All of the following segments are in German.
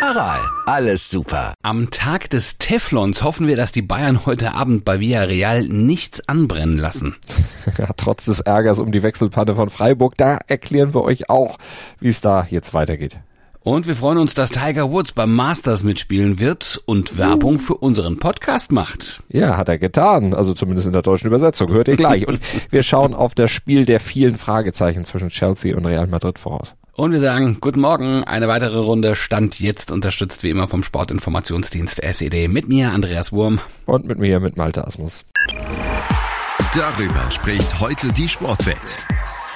Aral, alles super. Am Tag des Teflons hoffen wir, dass die Bayern heute Abend bei Villarreal nichts anbrennen lassen. Ja, trotz des Ärgers um die Wechselpanne von Freiburg, da erklären wir euch auch, wie es da jetzt weitergeht. Und wir freuen uns, dass Tiger Woods beim Masters mitspielen wird und Werbung für unseren Podcast macht. Ja, hat er getan. Also zumindest in der deutschen Übersetzung. Hört ihr gleich. Und wir schauen auf das Spiel der vielen Fragezeichen zwischen Chelsea und Real Madrid voraus. Und wir sagen Guten Morgen, eine weitere Runde Stand jetzt unterstützt wie immer vom Sportinformationsdienst SED mit mir, Andreas Wurm. Und mit mir, mit Malte Asmus. Darüber spricht heute die Sportwelt.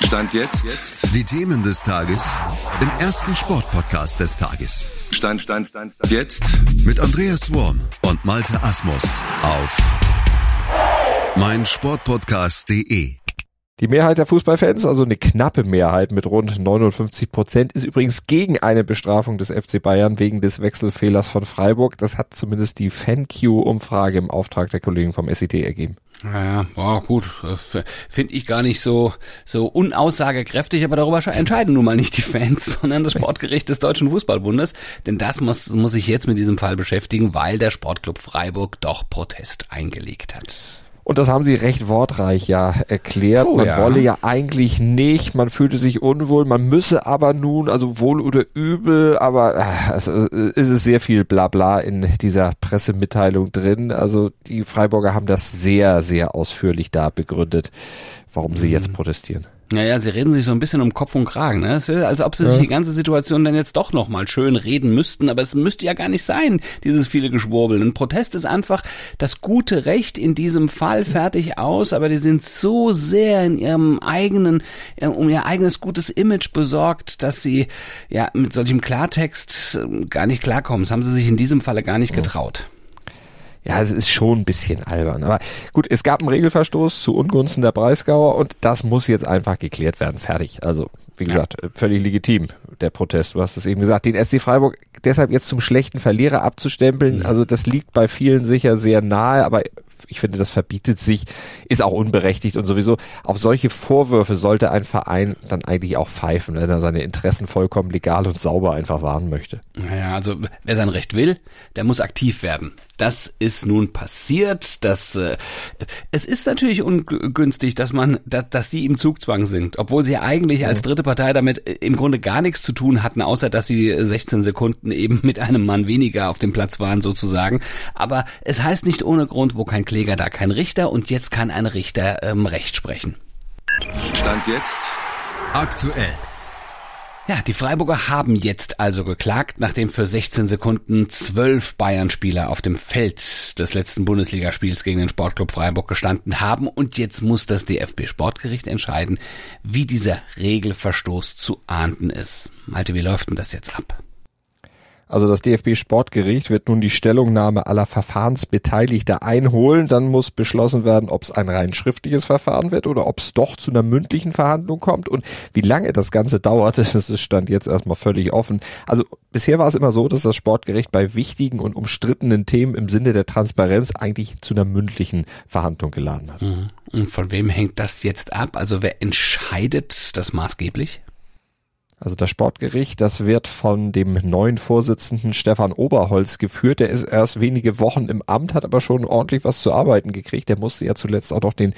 Stand jetzt. jetzt. Die Themen des Tages im ersten Sportpodcast des Tages. Stand, Stand, Stand, Stand. Jetzt. Mit Andreas Worm und Malte Asmus auf meinsportpodcast.de. Die Mehrheit der Fußballfans, also eine knappe Mehrheit mit rund 59 Prozent, ist übrigens gegen eine Bestrafung des FC Bayern wegen des Wechselfehlers von Freiburg. Das hat zumindest die FanQ-Umfrage im Auftrag der Kollegen vom SIT ergeben. Naja, boah, gut, finde ich gar nicht so so unaussagekräftig, aber darüber entscheiden nun mal nicht die Fans, sondern das Sportgericht des Deutschen Fußballbundes, denn das muss muss sich jetzt mit diesem Fall beschäftigen, weil der Sportclub Freiburg doch Protest eingelegt hat. Und das haben sie recht wortreich ja erklärt. Oh, man ja. wolle ja eigentlich nicht, man fühlte sich unwohl, man müsse aber nun, also wohl oder übel, aber äh, es, es ist sehr viel Blabla in dieser Pressemitteilung drin. Also die Freiburger haben das sehr, sehr ausführlich da begründet, warum sie jetzt protestieren. Naja, sie reden sich so ein bisschen um Kopf und Kragen, ne? Es ist, als ob sie sich die ganze Situation dann jetzt doch nochmal schön reden müssten, aber es müsste ja gar nicht sein, dieses viele Geschwurbel. Ein Protest ist einfach das gute Recht in diesem Fall fertig aus, aber die sind so sehr in ihrem eigenen, äh, um ihr eigenes gutes Image besorgt, dass sie ja mit solchem Klartext äh, gar nicht klarkommen. Das haben sie sich in diesem Falle gar nicht getraut. Ja, es ist schon ein bisschen albern. Aber gut, es gab einen Regelverstoß zu Ungunsten der Breisgauer und das muss jetzt einfach geklärt werden. Fertig. Also, wie gesagt, völlig legitim, der Protest. Du hast es eben gesagt, den SC Freiburg deshalb jetzt zum schlechten Verlierer abzustempeln. Also, das liegt bei vielen sicher sehr nahe, aber ich finde, das verbietet sich, ist auch unberechtigt und sowieso auf solche Vorwürfe sollte ein Verein dann eigentlich auch pfeifen, wenn er seine Interessen vollkommen legal und sauber einfach wahren möchte. Naja, also wer sein Recht will, der muss aktiv werden. Das ist nun passiert. Das, äh, es ist natürlich ungünstig, dass man, dass, dass sie im Zugzwang sind, obwohl sie eigentlich als dritte Partei damit äh, im Grunde gar nichts zu tun hatten, außer dass sie 16 Sekunden eben mit einem Mann weniger auf dem Platz waren sozusagen. Aber es heißt nicht ohne Grund, wo kein Kläger, da kein Richter und jetzt kann ein Richter ähm, Recht sprechen. Stand jetzt. Aktuell. Ja, die Freiburger haben jetzt also geklagt, nachdem für 16 Sekunden zwölf Bayern-Spieler auf dem Feld des letzten Bundesligaspiels gegen den Sportclub Freiburg gestanden haben und jetzt muss das DFB-Sportgericht entscheiden, wie dieser Regelverstoß zu ahnden ist. Malte, wie läuft denn das jetzt ab? Also das DFB-Sportgericht wird nun die Stellungnahme aller Verfahrensbeteiligter einholen. Dann muss beschlossen werden, ob es ein rein schriftliches Verfahren wird oder ob es doch zu einer mündlichen Verhandlung kommt. Und wie lange das Ganze dauert, das ist Stand jetzt erstmal völlig offen. Also bisher war es immer so, dass das Sportgericht bei wichtigen und umstrittenen Themen im Sinne der Transparenz eigentlich zu einer mündlichen Verhandlung geladen hat. Und von wem hängt das jetzt ab? Also wer entscheidet das maßgeblich? Also das Sportgericht, das wird von dem neuen Vorsitzenden Stefan Oberholz geführt. Der ist erst wenige Wochen im Amt, hat aber schon ordentlich was zu arbeiten gekriegt. Der musste ja zuletzt auch noch den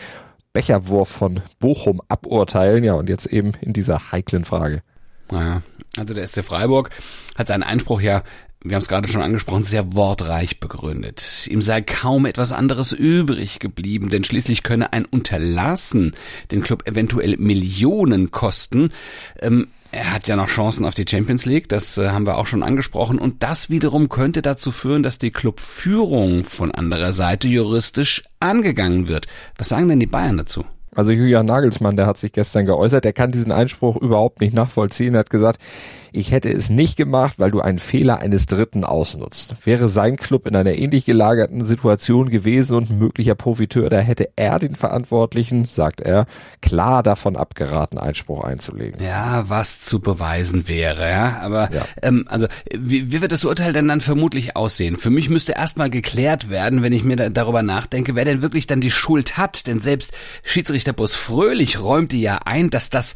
Becherwurf von Bochum aburteilen. Ja, und jetzt eben in dieser heiklen Frage. Naja, also der SC Freiburg hat seinen Einspruch ja, wir haben es gerade schon angesprochen, sehr wortreich begründet. Ihm sei kaum etwas anderes übrig geblieben, denn schließlich könne ein Unterlassen den Club eventuell Millionen kosten. Ähm, er hat ja noch Chancen auf die Champions League, das äh, haben wir auch schon angesprochen. Und das wiederum könnte dazu führen, dass die Clubführung von anderer Seite juristisch angegangen wird. Was sagen denn die Bayern dazu? Also Julian Nagelsmann, der hat sich gestern geäußert, der kann diesen Einspruch überhaupt nicht nachvollziehen. Er hat gesagt, ich hätte es nicht gemacht, weil du einen Fehler eines Dritten ausnutzt. Wäre sein Club in einer ähnlich gelagerten Situation gewesen und ein möglicher Profiteur, da hätte er den Verantwortlichen, sagt er, klar davon abgeraten, Einspruch einzulegen. Ja, was zu beweisen wäre, ja. Aber ja. Ähm, also wie, wie wird das Urteil denn dann vermutlich aussehen? Für mich müsste erstmal geklärt werden, wenn ich mir da, darüber nachdenke, wer denn wirklich dann die Schuld hat. Denn selbst Schiedsrichter Bus Fröhlich räumte ja ein, dass das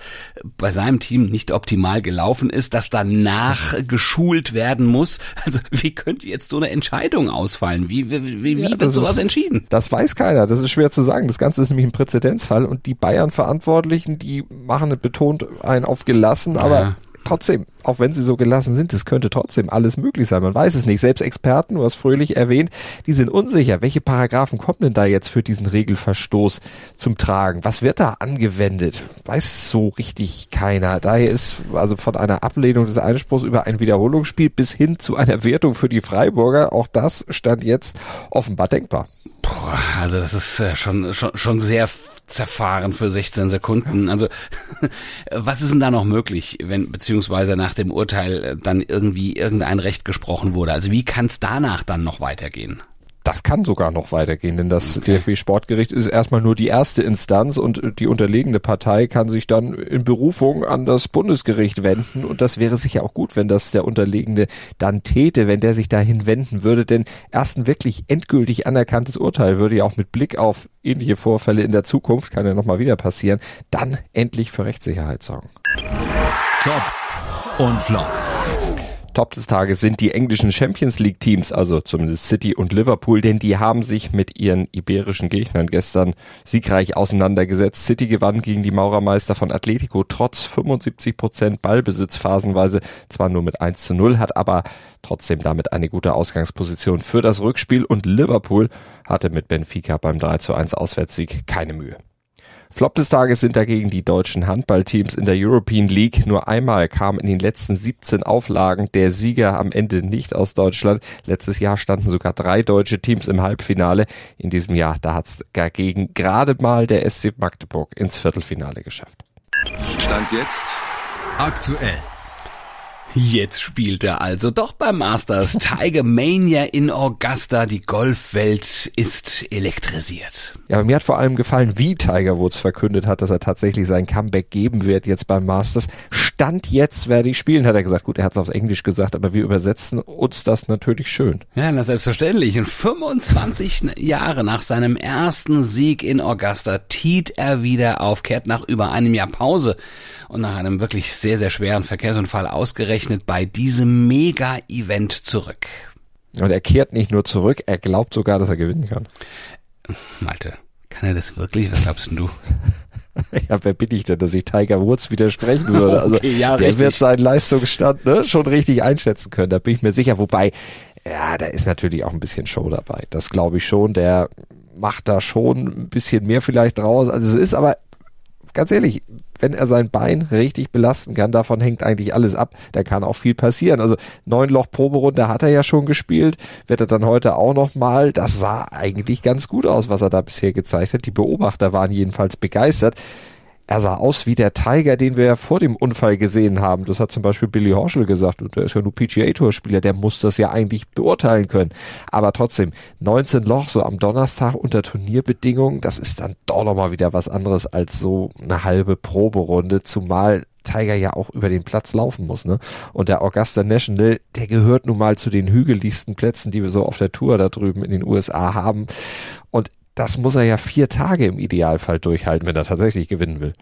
bei seinem Team nicht optimal gelaufen ist, dass danach geschult werden muss. Also wie könnte jetzt so eine Entscheidung ausfallen? Wie, wie, wie, ja, wird sowas ist, entschieden? Das weiß keiner. Das ist schwer zu sagen. Das Ganze ist nämlich ein Präzedenzfall und die Bayern-Verantwortlichen, die machen betont einen auf gelassen, aber ja trotzdem, auch wenn sie so gelassen sind, es könnte trotzdem alles möglich sein. Man weiß es nicht. Selbst Experten, du hast fröhlich erwähnt, die sind unsicher. Welche Paragraphen kommen denn da jetzt für diesen Regelverstoß zum Tragen? Was wird da angewendet? Weiß so richtig keiner. Daher ist also von einer Ablehnung des Einspruchs über ein Wiederholungsspiel bis hin zu einer Wertung für die Freiburger, auch das stand jetzt offenbar denkbar. Boah, also das ist äh, schon, schon, schon sehr zerfahren für 16 Sekunden. Also was ist denn da noch möglich, wenn beziehungsweise nach dem Urteil dann irgendwie irgendein Recht gesprochen wurde? Also wie kann es danach dann noch weitergehen? Das kann sogar noch weitergehen, denn das okay. DFB-Sportgericht ist erstmal nur die erste Instanz und die unterlegene Partei kann sich dann in Berufung an das Bundesgericht wenden und das wäre sicher auch gut, wenn das der Unterlegene dann täte, wenn der sich dahin wenden würde, denn erst ein wirklich endgültig anerkanntes Urteil würde ja auch mit Blick auf ähnliche Vorfälle in der Zukunft, kann ja nochmal wieder passieren, dann endlich für Rechtssicherheit sorgen. Top und Flop. Top des Tages sind die englischen Champions League Teams, also zumindest City und Liverpool, denn die haben sich mit ihren iberischen Gegnern gestern siegreich auseinandergesetzt. City gewann gegen die Maurermeister von Atletico trotz 75 Prozent Ballbesitz phasenweise, zwar nur mit 1 zu 0, hat aber trotzdem damit eine gute Ausgangsposition für das Rückspiel und Liverpool hatte mit Benfica beim 3 zu 1 Auswärtssieg keine Mühe. Flop des Tages sind dagegen die deutschen Handballteams in der European League. Nur einmal kam in den letzten 17 Auflagen der Sieger am Ende nicht aus Deutschland. Letztes Jahr standen sogar drei deutsche Teams im Halbfinale. In diesem Jahr, da hat es dagegen gerade mal der SC Magdeburg ins Viertelfinale geschafft. Stand jetzt aktuell. Jetzt spielt er also doch beim Masters. Tiger Mania in Augusta. Die Golfwelt ist elektrisiert. Ja, mir hat vor allem gefallen, wie Tiger Woods verkündet hat, dass er tatsächlich sein Comeback geben wird jetzt beim Masters. Stand jetzt werde ich spielen, hat er gesagt. Gut, er hat es auf Englisch gesagt, aber wir übersetzen uns das natürlich schön. Ja, na selbstverständlich. Und 25 Jahre nach seinem ersten Sieg in Augusta tiet er wieder auf, kehrt nach über einem Jahr Pause und nach einem wirklich sehr, sehr schweren Verkehrsunfall ausgerechnet bei diesem Mega-Event zurück. Und er kehrt nicht nur zurück, er glaubt sogar, dass er gewinnen kann. Malte, kann er das wirklich? Was glaubst du? Ja, wer bin ich denn, dass ich Tiger Woods widersprechen würde? Also okay, ja, der richtig. wird seinen Leistungsstand ne, schon richtig einschätzen können, da bin ich mir sicher. Wobei, ja, da ist natürlich auch ein bisschen Show dabei. Das glaube ich schon. Der macht da schon ein bisschen mehr vielleicht draus, als es ist. Aber ganz ehrlich, wenn er sein Bein richtig belasten kann, davon hängt eigentlich alles ab. Da kann auch viel passieren. Also neun Loch Proberunde hat er ja schon gespielt, wird er dann heute auch noch mal. Das sah eigentlich ganz gut aus, was er da bisher gezeigt hat. Die Beobachter waren jedenfalls begeistert. Er sah aus wie der Tiger, den wir ja vor dem Unfall gesehen haben. Das hat zum Beispiel Billy Horschel gesagt. Und der ist ja nur PGA-Tour-Spieler, der muss das ja eigentlich beurteilen können. Aber trotzdem, 19 Loch so am Donnerstag unter Turnierbedingungen, das ist dann doch nochmal wieder was anderes als so eine halbe Proberunde, zumal Tiger ja auch über den Platz laufen muss, ne? Und der Augusta National, der gehört nun mal zu den hügeligsten Plätzen, die wir so auf der Tour da drüben in den USA haben. Das muss er ja vier Tage im Idealfall durchhalten, wenn er tatsächlich gewinnen will.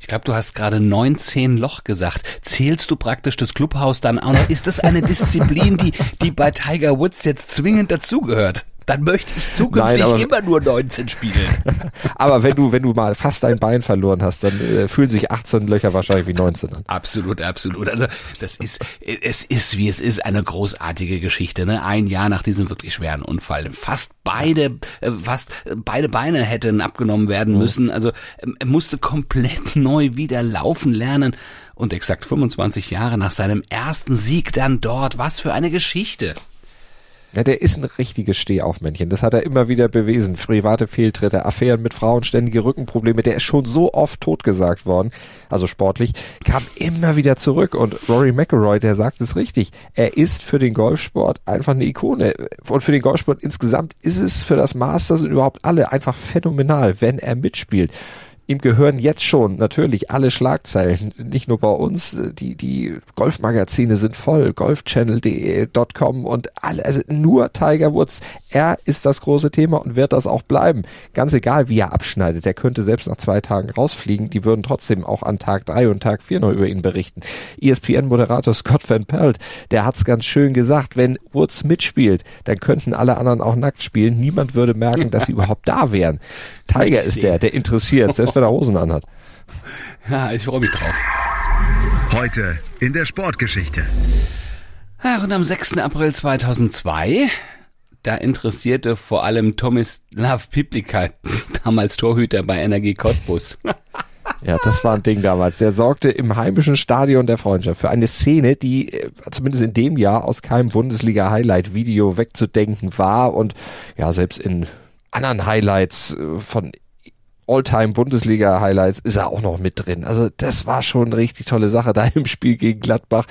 Ich glaube, du hast gerade 19 Loch gesagt. Zählst du praktisch das Clubhaus dann auch noch? Ist das eine Disziplin, die, die bei Tiger Woods jetzt zwingend dazugehört? Dann möchte ich zukünftig Nein, immer nur 19 spielen. aber wenn du, wenn du mal fast dein Bein verloren hast, dann äh, fühlen sich 18 Löcher wahrscheinlich wie 19 an. Absolut, absolut. Also das ist, es ist wie es ist, eine großartige Geschichte. Ne? Ein Jahr nach diesem wirklich schweren Unfall. Fast beide, äh, fast beide Beine hätten abgenommen werden müssen. Also ähm, er musste komplett neu wieder laufen lernen. Und exakt 25 Jahre nach seinem ersten Sieg dann dort. Was für eine Geschichte. Ja, der ist ein richtiges Stehaufmännchen. Das hat er immer wieder bewiesen. Private Fehltritte, Affären mit Frauen, ständige Rückenprobleme. Der ist schon so oft totgesagt worden, also sportlich, kam immer wieder zurück. Und Rory McIlroy, der sagt es richtig. Er ist für den Golfsport einfach eine Ikone. Und für den Golfsport insgesamt ist es für das Masters und überhaupt alle einfach phänomenal, wenn er mitspielt ihm gehören jetzt schon natürlich alle Schlagzeilen, nicht nur bei uns, die, die Golfmagazine sind voll, golfchannel.de.com und alle, also nur Tiger Woods. Er ist das große Thema und wird das auch bleiben. Ganz egal, wie er abschneidet. Er könnte selbst nach zwei Tagen rausfliegen. Die würden trotzdem auch an Tag drei und Tag vier noch über ihn berichten. ESPN-Moderator Scott Van Pelt, der hat's ganz schön gesagt, wenn Woods mitspielt, dann könnten alle anderen auch nackt spielen. Niemand würde merken, dass sie überhaupt da wären. Tiger ist der, der interessiert, selbst er Hosen anhat. Ja, ich freue mich drauf. Heute in der Sportgeschichte. Ach, und am 6. April 2002, da interessierte vor allem Tomislav Piplika, damals Torhüter bei Energie Cottbus. Ja, das war ein Ding damals. Der sorgte im heimischen Stadion der Freundschaft für eine Szene, die äh, zumindest in dem Jahr aus keinem Bundesliga-Highlight-Video wegzudenken war und ja, selbst in anderen Highlights äh, von All-Time-Bundesliga-Highlights ist er auch noch mit drin. Also das war schon eine richtig tolle Sache da im Spiel gegen Gladbach.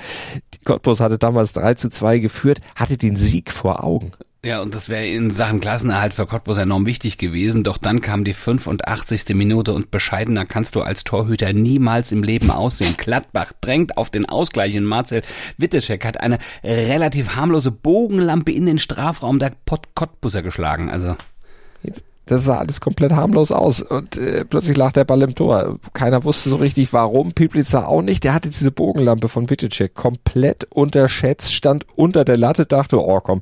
Die Cottbus hatte damals 3 zu 2 geführt, hatte den Sieg vor Augen. Ja, und das wäre in Sachen Klassenerhalt für Cottbus enorm wichtig gewesen. Doch dann kam die 85. Minute und bescheidener kannst du als Torhüter niemals im Leben aussehen. Gladbach drängt auf den Ausgleich und Marcel Wittecek hat eine relativ harmlose Bogenlampe in den Strafraum der Cottbuser geschlagen. Also das sah alles komplett harmlos aus und äh, plötzlich lag der Ball im Tor. Keiner wusste so richtig warum. Piplitzer auch nicht. Der hatte diese Bogenlampe von Wittecek komplett unterschätzt, stand unter der Latte, dachte, oh komm,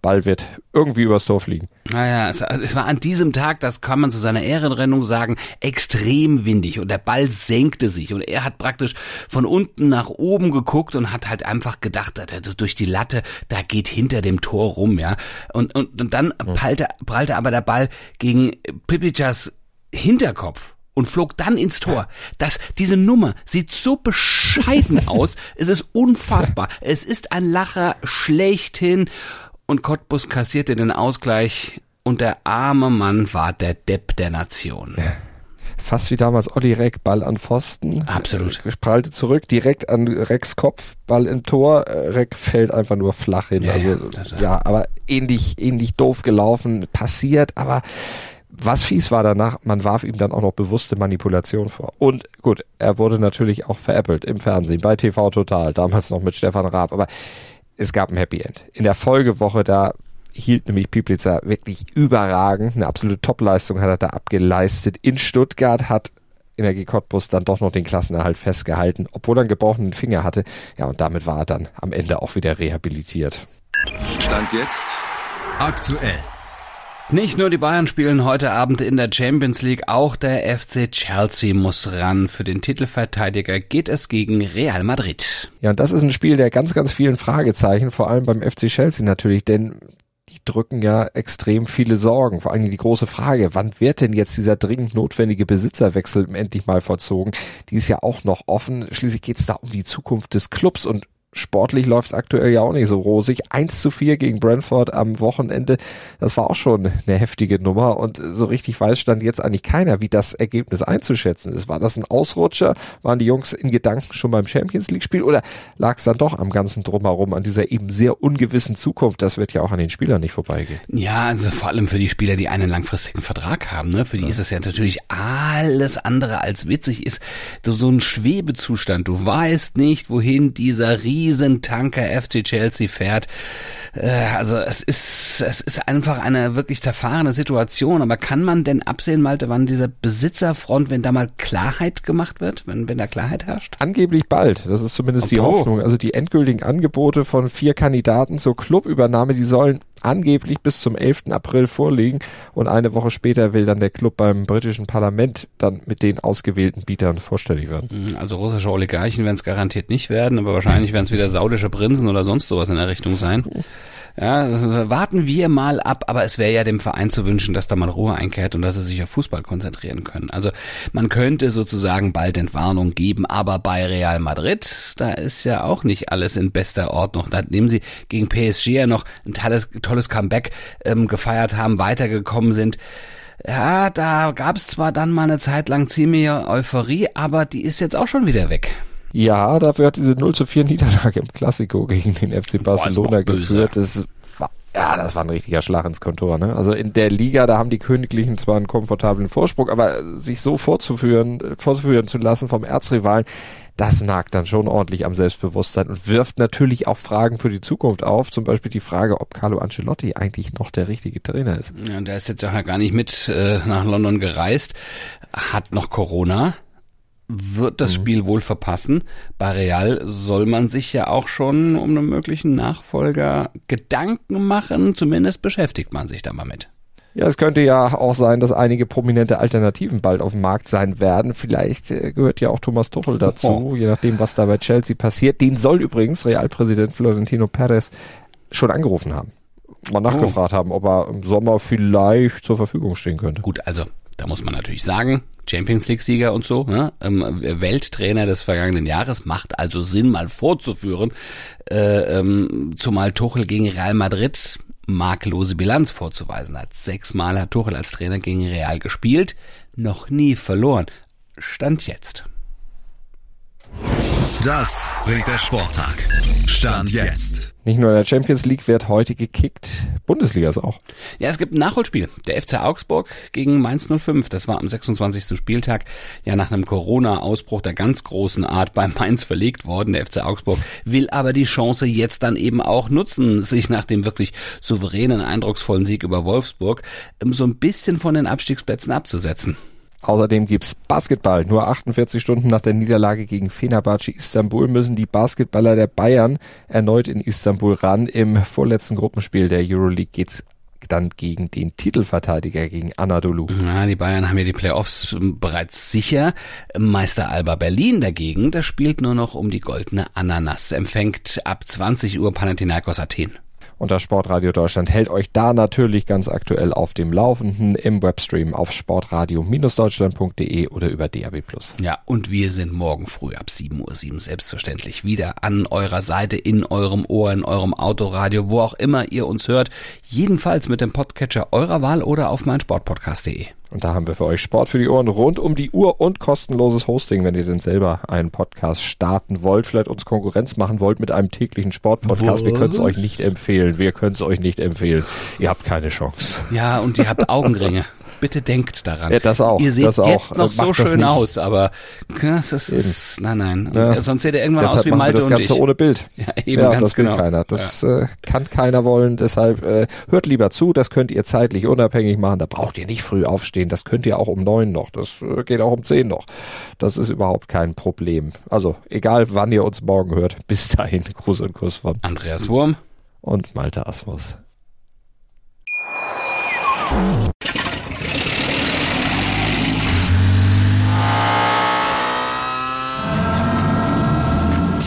Ball wird irgendwie übers Tor fliegen. Naja, es, also es war an diesem Tag, das kann man zu seiner Ehrenrennung sagen, extrem windig und der Ball senkte sich und er hat praktisch von unten nach oben geguckt und hat halt einfach gedacht, durch die Latte, da geht hinter dem Tor rum, ja. Und, und, und dann prallte, prallte aber der Ball gegen Pipicas Hinterkopf und flog dann ins Tor. Das, diese Nummer sieht so bescheiden aus. Es ist unfassbar. Es ist ein Lacher schlechthin und Cottbus kassierte den Ausgleich und der arme Mann war der Depp der Nation. Fast wie damals Olli Reck, Ball an Pfosten. Absolut. Äh, prallte zurück, direkt an Recks Kopf, Ball im Tor. Äh, Reck fällt einfach nur flach hin. Ja, also, ja, ja, aber ähnlich, ähnlich doof gelaufen, passiert, aber was fies war danach, man warf ihm dann auch noch bewusste Manipulation vor. Und gut, er wurde natürlich auch veräppelt im Fernsehen, bei TV Total, damals noch mit Stefan Raab, aber es gab ein Happy End. In der Folgewoche, da hielt nämlich Pieplitzer wirklich überragend. Eine absolute Topleistung hat er da abgeleistet. In Stuttgart hat Energie Cottbus dann doch noch den Klassenerhalt festgehalten, obwohl er einen gebrochenen Finger hatte. Ja, und damit war er dann am Ende auch wieder rehabilitiert. Stand jetzt Aktuell. Nicht nur die Bayern spielen heute Abend in der Champions League, auch der FC Chelsea muss ran. Für den Titelverteidiger geht es gegen Real Madrid. Ja, und das ist ein Spiel der ganz, ganz vielen Fragezeichen, vor allem beim FC Chelsea natürlich, denn die drücken ja extrem viele Sorgen. Vor allem die große Frage, wann wird denn jetzt dieser dringend notwendige Besitzerwechsel endlich mal vollzogen? Die ist ja auch noch offen. Schließlich geht es da um die Zukunft des Clubs und sportlich läuft es aktuell ja auch nicht so rosig. 1 zu 4 gegen Brentford am Wochenende, das war auch schon eine heftige Nummer und so richtig weiß stand jetzt eigentlich keiner, wie das Ergebnis einzuschätzen ist. War das ein Ausrutscher? Waren die Jungs in Gedanken schon beim Champions League Spiel oder lag es dann doch am ganzen Drumherum, an dieser eben sehr ungewissen Zukunft? Das wird ja auch an den Spielern nicht vorbeigehen. Ja, also vor allem für die Spieler, die einen langfristigen Vertrag haben, ne? Für die ja. ist es ja natürlich alles andere als witzig, ist so, so ein Schwebezustand. Du weißt nicht, wohin dieser riesen Riesentanker FC Chelsea fährt. Äh, also es ist, es ist einfach eine wirklich zerfahrene Situation. Aber kann man denn absehen, Malte, wann dieser Besitzerfront, wenn da mal Klarheit gemacht wird, wenn, wenn da Klarheit herrscht? Angeblich bald. Das ist zumindest okay. die Hoffnung. Also die endgültigen Angebote von vier Kandidaten zur Clubübernahme, die sollen angeblich bis zum 11. April vorliegen und eine Woche später will dann der Club beim britischen Parlament dann mit den ausgewählten Bietern vorstellig werden. Mhm, also russische Oligarchen werden es garantiert nicht werden, aber wahrscheinlich werden es wieder saudische Prinzen oder sonst sowas in der Richtung sein. Ja, warten wir mal ab, aber es wäre ja dem Verein zu wünschen, dass da mal Ruhe einkehrt und dass sie sich auf Fußball konzentrieren können. Also man könnte sozusagen bald Entwarnung geben, aber bei Real Madrid, da ist ja auch nicht alles in bester Ordnung. Nachdem sie gegen PSG ja noch ein tolles, tolles Comeback ähm, gefeiert haben, weitergekommen sind, ja, da gab es zwar dann mal eine Zeit lang ziemliche Euphorie, aber die ist jetzt auch schon wieder weg. Ja, dafür hat diese 0 zu 4 Niederlage im Klassiko gegen den FC Barcelona geführt. Das war, ja, das war ein richtiger Schlag ins Kontor. Ne? Also in der Liga, da haben die Königlichen zwar einen komfortablen Vorsprung, aber sich so vorzuführen, vorzuführen zu lassen vom Erzrivalen, das nagt dann schon ordentlich am Selbstbewusstsein und wirft natürlich auch Fragen für die Zukunft auf. Zum Beispiel die Frage, ob Carlo Ancelotti eigentlich noch der richtige Trainer ist. Ja, der ist jetzt ja gar nicht mit äh, nach London gereist, hat noch Corona wird das mhm. Spiel wohl verpassen. Bei Real soll man sich ja auch schon um einen möglichen Nachfolger Gedanken machen. Zumindest beschäftigt man sich da mal mit. Ja, es könnte ja auch sein, dass einige prominente Alternativen bald auf dem Markt sein werden. Vielleicht äh, gehört ja auch Thomas Tuchel dazu, oh. je nachdem, was da bei Chelsea passiert. Den soll übrigens Realpräsident Florentino Perez schon angerufen haben. Mal nachgefragt oh. haben, ob er im Sommer vielleicht zur Verfügung stehen könnte. Gut, also da muss man natürlich sagen, Champions League-Sieger und so, ne? ähm, Welttrainer des vergangenen Jahres, macht also Sinn, mal vorzuführen, äh, ähm, zumal Tuchel gegen Real Madrid makellose Bilanz vorzuweisen hat. Sechsmal hat Tuchel als Trainer gegen Real gespielt, noch nie verloren. Stand jetzt. Das bringt der Sporttag. Stand jetzt. Nicht nur in der Champions League wird heute gekickt, Bundesliga ist auch. Ja, es gibt ein Nachholspiel. Der FC Augsburg gegen Mainz 05. Das war am 26. Spieltag ja nach einem Corona-Ausbruch der ganz großen Art bei Mainz verlegt worden. Der FC Augsburg will aber die Chance jetzt dann eben auch nutzen, sich nach dem wirklich souveränen, eindrucksvollen Sieg über Wolfsburg ähm, so ein bisschen von den Abstiegsplätzen abzusetzen. Außerdem gibt's Basketball. Nur 48 Stunden nach der Niederlage gegen Fenerbahce Istanbul müssen die Basketballer der Bayern erneut in Istanbul ran. Im vorletzten Gruppenspiel der Euroleague geht's dann gegen den Titelverteidiger, gegen Anadolu. Ja, die Bayern haben ja die Playoffs bereits sicher. Meister Alba Berlin dagegen, der spielt nur noch um die goldene Ananas, empfängt ab 20 Uhr Panathinaikos Athen. Und das Sportradio Deutschland hält euch da natürlich ganz aktuell auf dem Laufenden im Webstream auf sportradio-deutschland.de oder über DAB+. Ja, und wir sind morgen früh ab 7.07 Uhr selbstverständlich wieder an eurer Seite, in eurem Ohr, in eurem Autoradio, wo auch immer ihr uns hört. Jedenfalls mit dem Podcatcher eurer Wahl oder auf meinsportpodcast.de. Und da haben wir für euch Sport für die Ohren rund um die Uhr und kostenloses Hosting, wenn ihr denn selber einen Podcast starten wollt, vielleicht uns Konkurrenz machen wollt mit einem täglichen Sportpodcast. Wir können es euch nicht empfehlen. Wir können es euch nicht empfehlen. Ihr habt keine Chance. Ja, und ihr habt Augenringe. Bitte denkt daran. Ja, das auch. Ihr seht das jetzt auch. noch Macht so schön aus, aber das ist, nein, nein. Ja. Sonst seht ihr irgendwann Deshalb aus wie machen wir Malte das Ganze ohne Bild. Ja, eben ja, ganz das will genau. keiner. Das äh, kann keiner wollen. Deshalb äh, hört lieber zu. Das könnt ihr zeitlich unabhängig machen. Da braucht ihr nicht früh aufstehen. Das könnt ihr auch um neun noch. Das äh, geht auch um zehn noch. Das ist überhaupt kein Problem. Also egal, wann ihr uns morgen hört. Bis dahin, Gruß und Kuss von Andreas Wurm. und Malte Asmus.